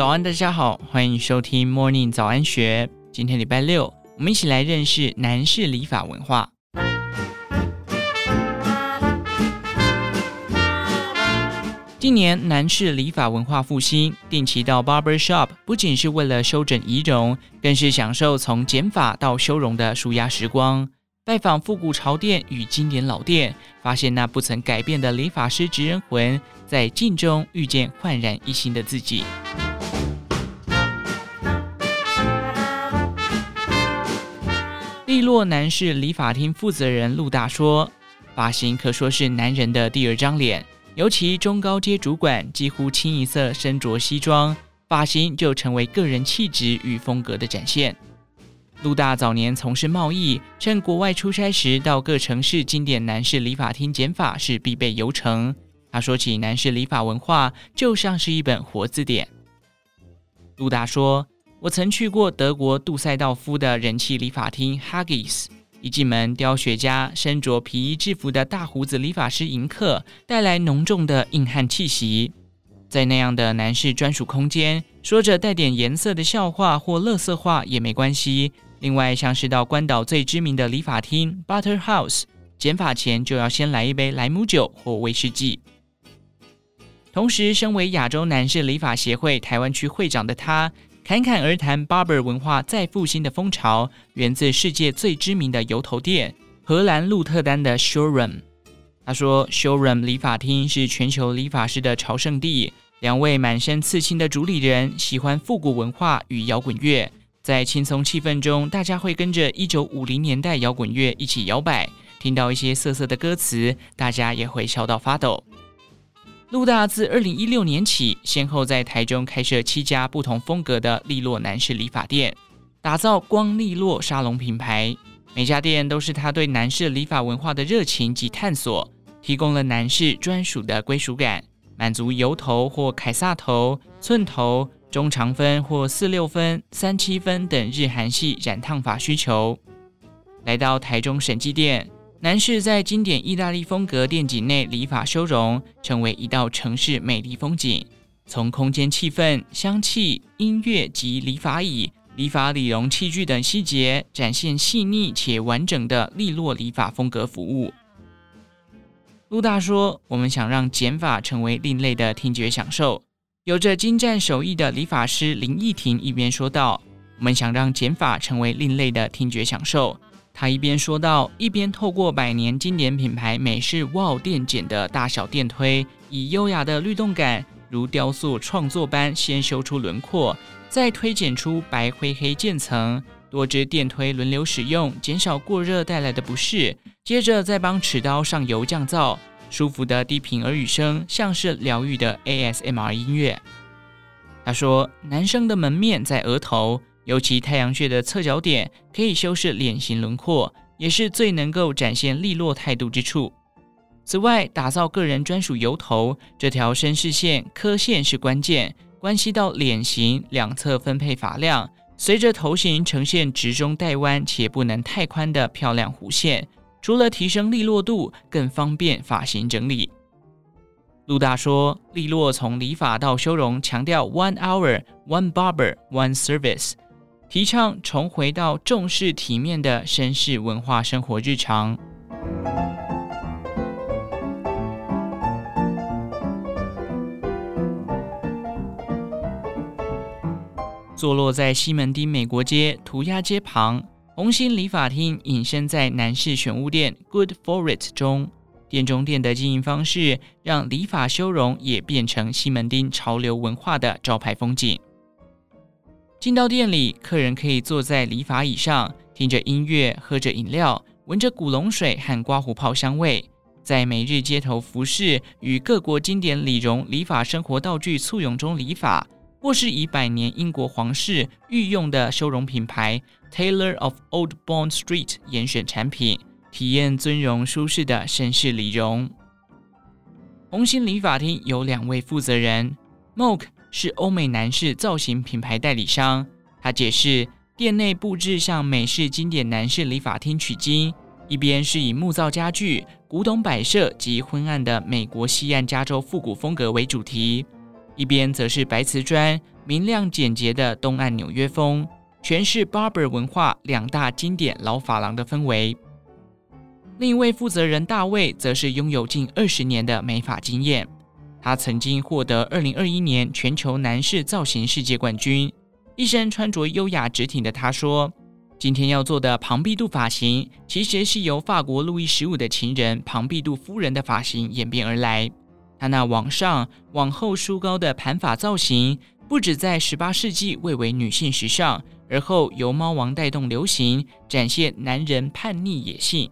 早安，大家好，欢迎收听 Morning 早安学。今天礼拜六，我们一起来认识男士理发文化。近年男士理发文化复兴，定期到 barber shop 不仅是为了修整仪容，更是享受从剪发到修容的舒压时光。拜访复古潮店与经典老店，发现那不曾改变的理发师职人魂，在镜中遇见焕然一新的自己。利落男士理发厅负责人陆大说：“发型可说是男人的第二张脸。”尤其中高阶主管几乎清一色身着西装，发型就成为个人气质与风格的展现。陆大早年从事贸易，趁国外出差时到各城市经典男士理发厅剪发是必备游程。他说起男士理发文化，就像是一本活字典。陆大说：“我曾去过德国杜塞道夫的人气理发厅 Huggies。”一进门，雕雪家身着皮衣制服的大胡子理发师迎客，带来浓重的硬汉气息。在那样的男士专属空间，说着带点颜色的笑话或垃圾话也没关系。另外，像是到关岛最知名的理发厅 Butter House，剪发前就要先来一杯莱姆酒或威士忌。同时，身为亚洲男士理发协会台湾区会长的他，侃侃而谈，barber 文化再复兴的风潮源自世界最知名的油头店——荷兰鹿特丹的 Showroom。他说，Showroom 理发厅是全球理发师的朝圣地。两位满身刺青的主理人喜欢复古文化与摇滚乐，在轻松气氛中，大家会跟着1950年代摇滚乐一起摇摆，听到一些色色的歌词，大家也会笑到发抖。陆大自二零一六年起，先后在台中开设七家不同风格的利落男士理发店，打造光利落沙龙品牌。每家店都是他对男士理发文化的热情及探索，提供了男士专属的归属感，满足油头或凯撒头、寸头、中长分或四六分、三七分等日韩系染烫发需求。来到台中审计店。男士在经典意大利风格店景内理发修容，成为一道城市美丽风景。从空间气氛、香气、音乐及理发椅、理发理容器具等细节，展现细腻且完整的利落理法风格服务。陆大说：“我们想让剪法成为另类的听觉享受。”有着精湛手艺的理发师林义婷一边说道：“我们想让剪法成为另类的听觉享受。”他一边说道，一边透过百年经典品牌美式 WOW 电剪的大小电推，以优雅的律动感，如雕塑创作般，先修出轮廓，再推剪出白灰黑渐层。多支电推轮流使用，减少过热带来的不适。接着再帮齿刀上油降噪，舒服的低频耳语声，像是疗愈的 ASMR 音乐。他说，男生的门面在额头。尤其太阳穴的侧角点可以修饰脸型轮廓，也是最能够展现利落态度之处。此外，打造个人专属油头，这条绅士线刻线是关键，关系到脸型两侧分配发量，随着头型呈现直中带弯且不能太宽的漂亮弧线，除了提升利落度，更方便发型整理。陆大说，利落从理发到修容，强调 One Hour One Barber One Service。提倡重回到重视体面的绅士文化生活日常。坐落在西门町美国街涂鸦街旁，红星理发厅隐身在男士选物店 Good For It 中。店中店的经营方式，让理发修容也变成西门町潮流文化的招牌风景。进到店里，客人可以坐在理发椅上，听着音乐，喝着饮料，闻着古龙水和刮胡泡香味，在每日街头服饰与各国经典理容理法生活道具簇拥中理发，或是以百年英国皇室御用的修容品牌 Taylor of Old Bond Street 严选产品，体验尊荣舒适的绅士理容。红星理发厅有两位负责人，Moke。是欧美男士造型品牌代理商。他解释，店内布置向美式经典男士理发厅取经，一边是以木造家具、古董摆设及昏暗的美国西岸加州复古风格为主题，一边则是白瓷砖，明亮简洁的东岸纽约风，全是 Barber 文化两大经典老发廊的氛围。另一位负责人大卫，则是拥有近二十年的美发经验。他曾经获得二零二一年全球男士造型世界冠军。一身穿着优雅直挺的他说：“今天要做的庞毕度发型，其实是由法国路易十五的情人庞毕度夫人的发型演变而来。他那往上往后梳高的盘发造型，不止在十八世纪蔚为女性时尚，而后由猫王带动流行，展现男人叛逆野性。”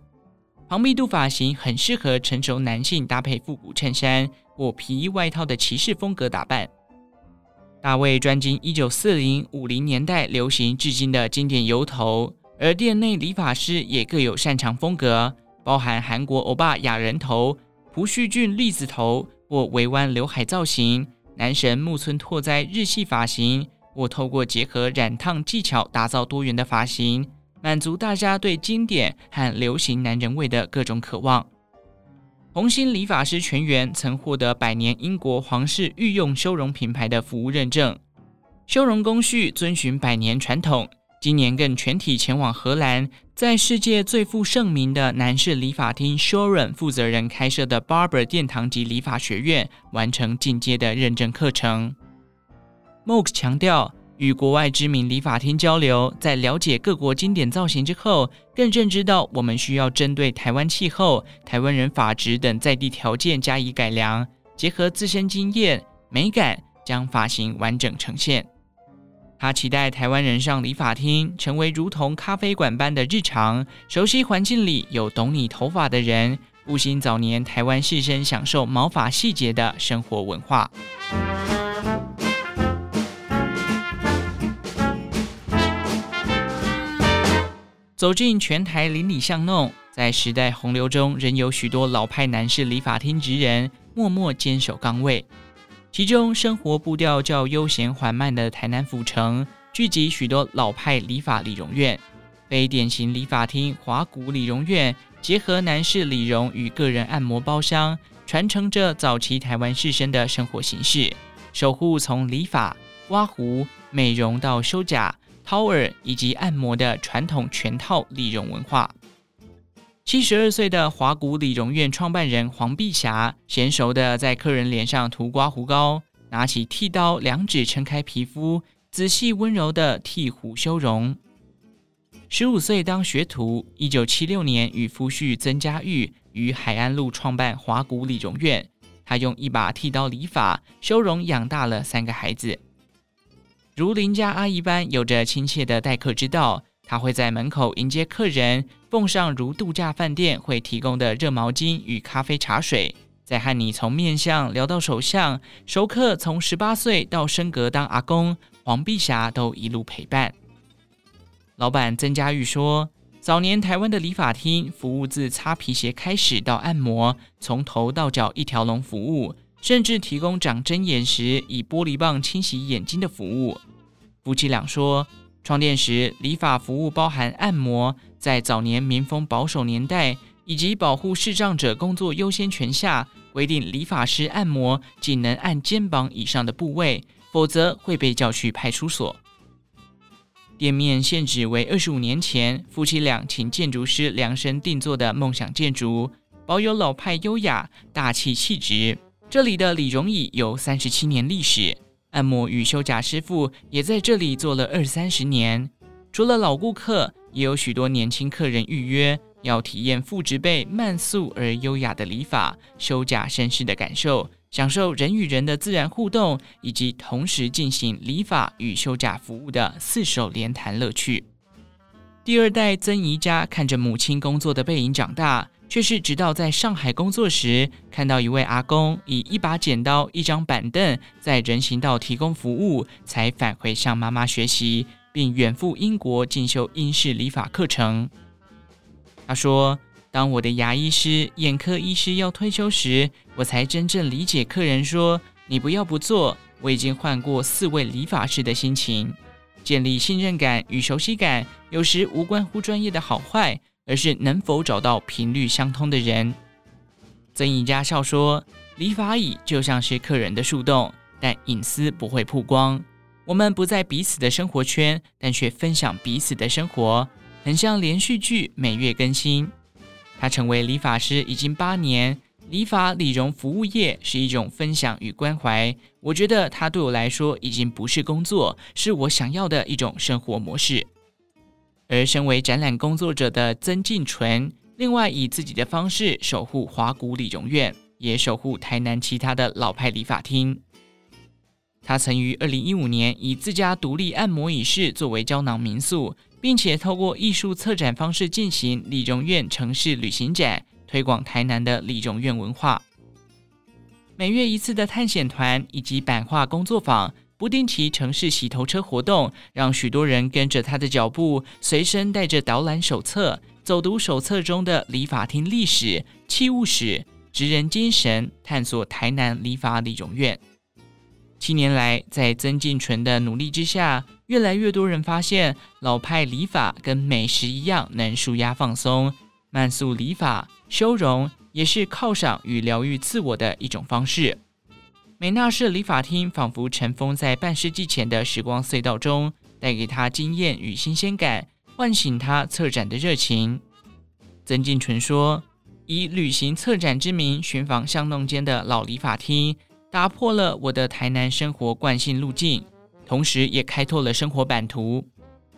庞密度发型很适合成熟男性搭配复古衬衫或皮衣外套的骑士风格打扮。大卫专精一九四零五零年代流行至今的经典油头，而店内理发师也各有擅长风格，包含韩国欧巴亚人头、朴叙俊栗子头或微弯刘海造型，男神木村拓哉日系发型，或透过结合染烫技巧打造多元的发型。满足大家对经典和流行男人味的各种渴望。红星理发师全员曾获得百年英国皇室御用修容品牌的服务认证，修容工序遵循百年传统。今年更全体前往荷兰，在世界最负盛名的男士理发厅 Shoren 负责人开设的 Barber 殿堂级理发学院，完成进阶的认证课程。Mox 强调。与国外知名理发厅交流，在了解各国经典造型之后，更认知到我们需要针对台湾气候、台湾人发质等在地条件加以改良，结合自身经验、美感，将发型完整呈现。他期待台湾人上理发厅成为如同咖啡馆般的日常，熟悉环境里有懂你头发的人，复兴早年台湾士绅享受毛发细节的生活文化。走进全台邻里巷弄，在时代洪流中，仍有许多老派男士理发厅职人默默坚守岗位。其中，生活步调较悠闲缓慢的台南府城，聚集许多老派理发理容院。非典型理发厅华古理容院，结合男士理容与个人按摩包厢，传承着早期台湾士绅的生活形式，守护从理发、刮胡、美容到修甲。掏耳以及按摩的传统全套理容文化。七十二岁的华古理容院创办人黄碧霞，娴熟的在客人脸上涂刮胡膏，拿起剃刀，两指撑开皮肤，仔细温柔的剃胡修容。十五岁当学徒，一九七六年与夫婿曾家玉于海安路创办华古理容院。他用一把剃刀理发修容，养大了三个孩子。如邻家阿姨般有着亲切的待客之道，她会在门口迎接客人，奉上如度假饭店会提供的热毛巾与咖啡茶水，再和你从面相聊到手相。熟客从十八岁到升格当阿公，黄碧霞都一路陪伴。老板曾家玉说，早年台湾的理发厅服务自擦皮鞋开始到按摩，从头到脚一条龙服务。甚至提供长针眼时以玻璃棒清洗眼睛的服务。夫妻俩说，创店时理发服务包含按摩，在早年民风保守年代以及保护视障者工作优先权下，规定理发师按摩仅能按肩膀以上的部位，否则会被叫去派出所。店面现址为二十五年前夫妻俩请建筑师量身定做的梦想建筑，保有老派优雅、大气气质。这里的理容椅有三十七年历史，按摩与修甲师傅也在这里做了二三十年。除了老顾客，也有许多年轻客人预约，要体验父执辈慢速而优雅的理发、修甲绅士的感受，享受人与人的自然互动，以及同时进行理发与修甲服务的四手联弹乐趣。第二代曾宜家看着母亲工作的背影长大。却是直到在上海工作时，看到一位阿公以一把剪刀、一张板凳在人行道提供服务，才返回向妈妈学习，并远赴英国进修英式理发课程。他说：“当我的牙医师、眼科医师要退休时，我才真正理解客人说‘你不要不做，我已经换过四位理发师’的心情。建立信任感与熟悉感，有时无关乎专业的好坏。”而是能否找到频率相通的人。曾宜家笑说：“理发椅就像是客人的树洞，但隐私不会曝光。我们不在彼此的生活圈，但却分享彼此的生活，很像连续剧，每月更新。他成为理发师已经八年，理发理容服务业是一种分享与关怀。我觉得他对我来说已经不是工作，是我想要的一种生活模式。而身为展览工作者的曾进纯，另外以自己的方式守护华古理容院，也守护台南其他的老派理发厅。他曾于二零一五年以自家独立按摩椅室作为胶囊民宿，并且透过艺术策展方式进行理容院城市旅行展，推广台南的理容院文化。每月一次的探险团以及版画工作坊，不定期城市洗头车活动，让许多人跟着他的脚步，随身带着导览手册，走读手册中的理发厅历史、器物史、职人精神，探索台南理发理容院。七年来，在曾进纯的努力之下，越来越多人发现老派理发跟美食一样，能舒压放松。慢速理发、修容也是犒赏与疗愈自我的一种方式。美纳式理发厅仿佛尘封在半世纪前的时光隧道中，带给他经验与新鲜感，唤醒他策展的热情。曾进纯说：“以旅行策展之名寻访巷弄间的老理发厅。”打破了我的台南生活惯性路径，同时也开拓了生活版图。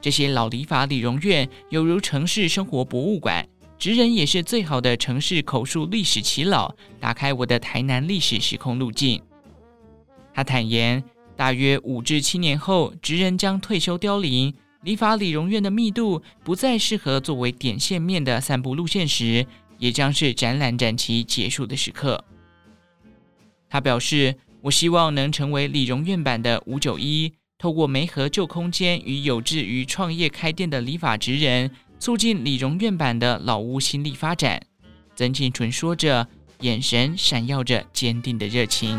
这些老理发理容院犹如城市生活博物馆，职人也是最好的城市口述历史耆老，打开我的台南历史时空路径。他坦言，大约五至七年后，职人将退休凋零，理发理容院的密度不再适合作为点线面的散步路线时，也将是展览展期结束的时刻。他表示：“我希望能成为理容院版的五九一，透过媒合旧空间与有志于创业开店的理发职人，促进理容院版的老屋新力发展。”曾庆纯说着，眼神闪耀着坚定的热情。